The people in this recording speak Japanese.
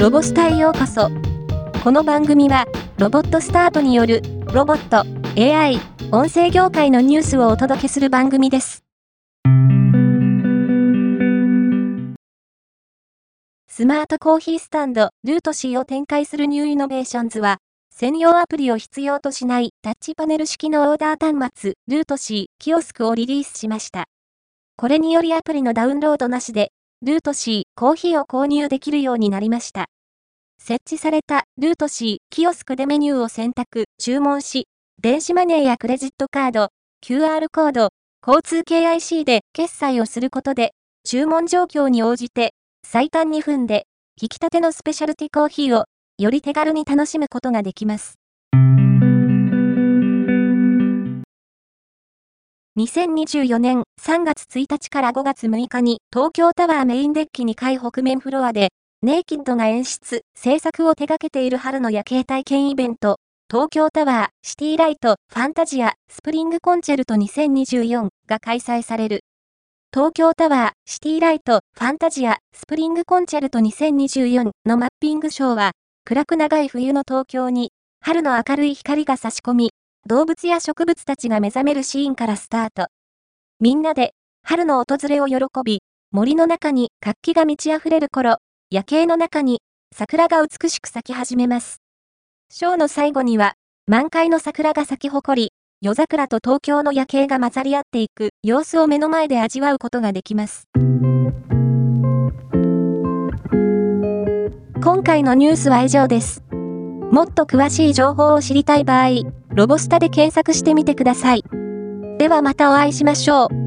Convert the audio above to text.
ロボスタへようこそ。この番組は、ロボットスタートによる、ロボット、AI、音声業界のニュースをお届けする番組です。スマートコーヒースタンド、ルート C を展開する New Innovations は、専用アプリを必要としないタッチパネル式のオーダー端末、ルート C キオスクをリリースしました。これによりアプリのダウンロードなしで、ルート C コーヒーを購入できるようになりました。設置されたルート C キオスクでメニューを選択、注文し、電子マネーやクレジットカード、QR コード、交通系 IC で決済をすることで、注文状況に応じて、最短2分で、引き立てのスペシャルティコーヒーを、より手軽に楽しむことができます。2024年3月1日から5月6日に東京タワーメインデッキ2階北面フロアでネイキッドが演出、制作を手掛けている春の夜景体験イベント、東京タワーシティライトファンタジアスプリングコンチェルト2024が開催される。東京タワーシティライトファンタジアスプリングコンチェルト2024のマッピングショーは、暗く長い冬の東京に春の明るい光が差し込み、動物や植物たちが目覚めるシーンからスタート。みんなで、春の訪れを喜び、森の中に活気が満ち溢れる頃、夜景の中に桜が美しく咲き始めます。ショーの最後には、満開の桜が咲き誇り、夜桜と東京の夜景が混ざり合っていく様子を目の前で味わうことができます。今回のニュースは以上です。もっと詳しい情報を知りたい場合、ロボスタで検索してみてください。ではまたお会いしましょう。